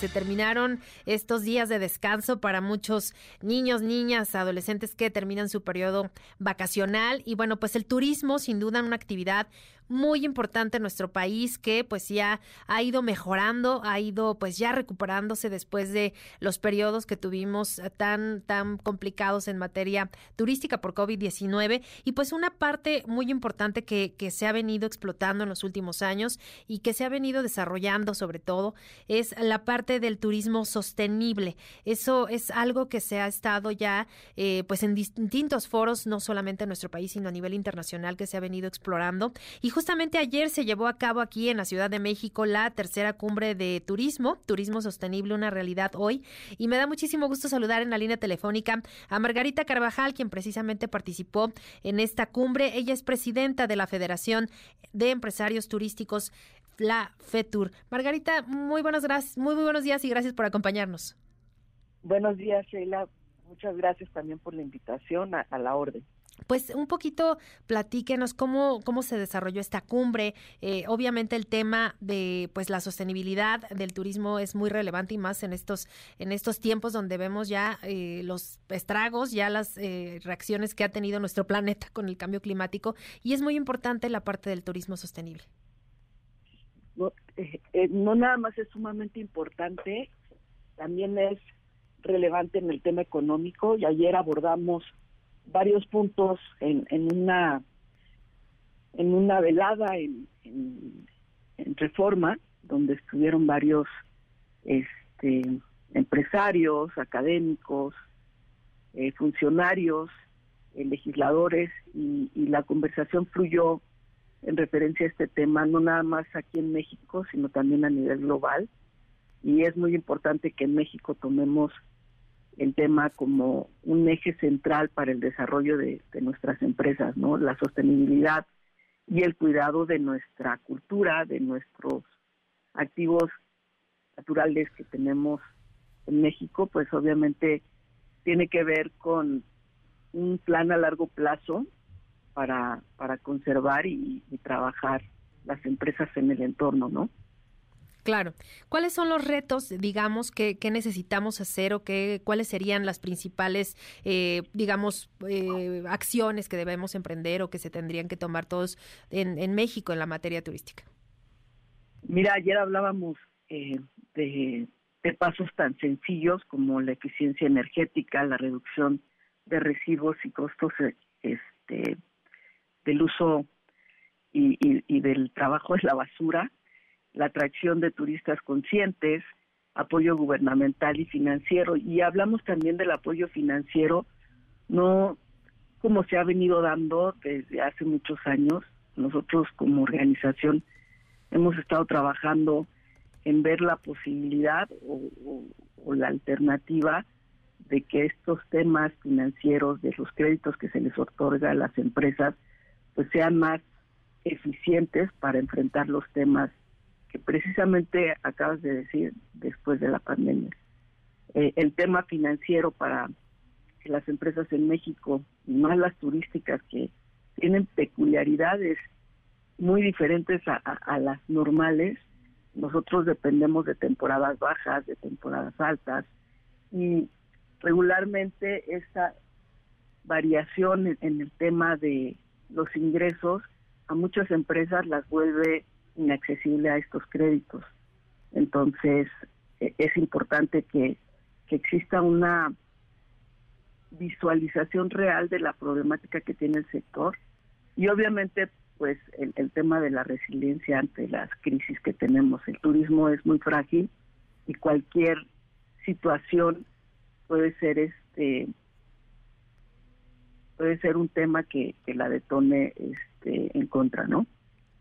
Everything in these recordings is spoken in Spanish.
se terminaron estos días de descanso para muchos niños, niñas, adolescentes que terminan su periodo vacacional. Y bueno, pues el turismo, sin duda, una actividad muy importante en nuestro país que pues ya ha ido mejorando, ha ido pues ya recuperándose después de los periodos que tuvimos tan tan complicados en materia turística por COVID-19 y pues una parte muy importante que, que se ha venido explotando en los últimos años y que se ha venido desarrollando sobre todo es la parte del turismo sostenible. Eso es algo que se ha estado ya eh, pues en distintos foros, no solamente en nuestro país, sino a nivel internacional que se ha venido explorando y justamente ayer se llevó a cabo aquí en la Ciudad de México la tercera cumbre de turismo, turismo sostenible, una realidad hoy. Y me da muchísimo gusto saludar en la línea telefónica a Margarita Carvajal, quien precisamente participó en esta cumbre. Ella es presidenta de la Federación de Empresarios Turísticos la FETUR. Margarita, muy buenos, gracias, muy, muy buenos días y gracias por acompañarnos. Buenos días, Sheila. Muchas gracias también por la invitación a la orden. Pues un poquito platíquenos cómo, cómo se desarrolló esta cumbre. Eh, obviamente el tema de pues la sostenibilidad del turismo es muy relevante y más en estos, en estos tiempos donde vemos ya eh, los estragos, ya las eh, reacciones que ha tenido nuestro planeta con el cambio climático y es muy importante la parte del turismo sostenible. No, no nada más es sumamente importante, también es relevante en el tema económico y ayer abordamos varios puntos en, en una en una velada en, Reforma donde estuvieron varios este empresarios académicos eh, funcionarios eh, legisladores y, y la conversación fluyó en referencia a este tema no nada más aquí en México sino también a nivel global y es muy importante que en México tomemos el tema como un eje central para el desarrollo de, nuestras empresas, ¿no? La sostenibilidad y el cuidado de nuestra cultura, de nuestros activos naturales que tenemos en México, pues obviamente tiene que ver con un plan a largo plazo para, para conservar y trabajar las empresas en el entorno, ¿no? Claro. ¿Cuáles son los retos, digamos, que, necesitamos hacer o que, cuáles serían las principales, eh, digamos, eh, acciones que debemos emprender o que se tendrían que tomar todos en, en México en la materia turística? Mira, ayer hablábamos eh, de, de, pasos tan sencillos como la eficiencia energética, la reducción de residuos y costos este, del uso y, del trabajo de la basura la atracción de turistas conscientes, apoyo gubernamental y financiero. Y hablamos también del apoyo financiero, no como se ha venido dando desde hace muchos años. Nosotros como organización hemos estado trabajando en ver la posibilidad o, la alternativa de que estos temas financieros, de los créditos que se les otorga a las empresas, pues sean más eficientes para enfrentar los temas que precisamente acabas de decir después de la pandemia. Eh, el tema financiero para las empresas en México, más las turísticas que tienen peculiaridades muy diferentes a, las normales. Nosotros dependemos de temporadas bajas, de temporadas altas y regularmente esta variación en el tema de los ingresos a muchas empresas las vuelve inaccesible a estos créditos. Entonces, e, es importante que, exista una visualización real de la problemática que tiene el sector y obviamente pues el, el, tema de la resiliencia ante las crisis que tenemos. El turismo es muy frágil y cualquier situación puede ser este puede ser un tema que, la detone este en contra, ¿no?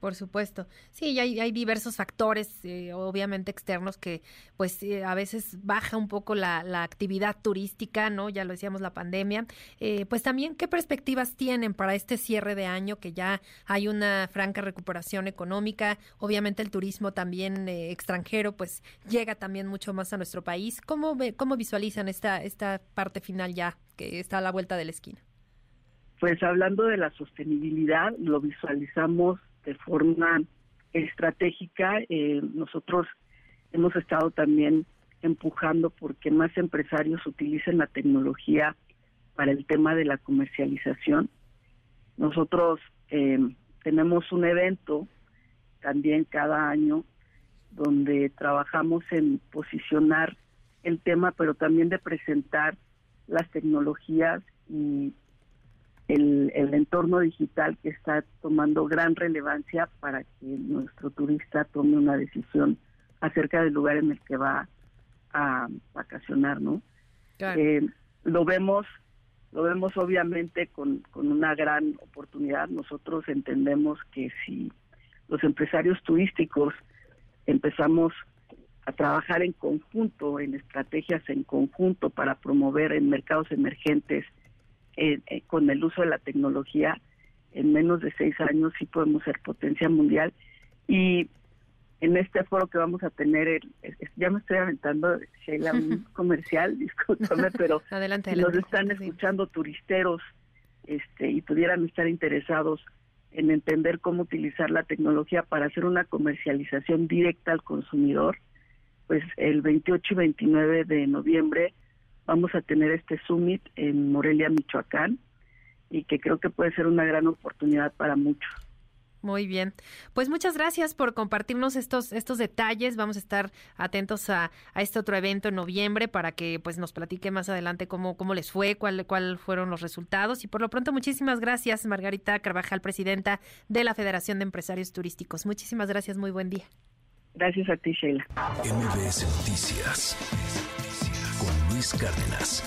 Por supuesto. Sí, hay, hay diversos factores, eh, obviamente externos, que pues eh, a veces baja un poco la, actividad turística, ¿no? Ya lo decíamos, la pandemia. Eh, pues también, ¿qué perspectivas tienen para este cierre de año, que ya hay una franca recuperación económica? Obviamente el turismo también extranjero, pues llega también mucho más a nuestro país. ¿Cómo, cómo visualizan esta, esta parte final ya, que está a la vuelta de la esquina? Pues hablando de la sostenibilidad, lo visualizamos de forma estratégica. Eh, nosotros hemos estado también empujando porque más empresarios utilicen la tecnología para el tema de la comercialización. Nosotros eh, tenemos un evento también cada año donde trabajamos en posicionar el tema, pero también de presentar las tecnologías y el, entorno digital que está tomando gran relevancia para que nuestro turista tome una decisión acerca del lugar en el que va a vacacionar, ¿no? Eh, lo vemos, lo vemos obviamente con, con una gran oportunidad. Nosotros entendemos que si los empresarios turísticos empezamos a trabajar en conjunto, en estrategias en conjunto para promover en mercados emergentes eh, eh, con el uso de la tecnología, en menos de seis años sí podemos ser potencia mundial. Y en este foro que vamos a tener, ya me estoy aventando, Sheila, un comercial, discúlpame, pero adelante, nos están escuchando turisteros este, y pudieran estar interesados en entender cómo utilizar la tecnología para hacer una comercialización directa al consumidor, pues el 28 y 29 de noviembre vamos a tener este summit en Morelia, Michoacán, y que creo que puede ser una gran oportunidad para muchos. Muy bien. Pues muchas gracias por compartirnos estos, estos detalles. Vamos a estar atentos a, a, este otro evento en noviembre para que pues nos platique más adelante cómo, cómo les fue, cuál, cuál fueron los resultados. Y por lo pronto, muchísimas gracias, Margarita Carvajal, presidenta de la Federación de Empresarios Turísticos. Muchísimas gracias, muy buen día. Gracias a ti, Sheila. MBS Noticias Luis Cárdenas.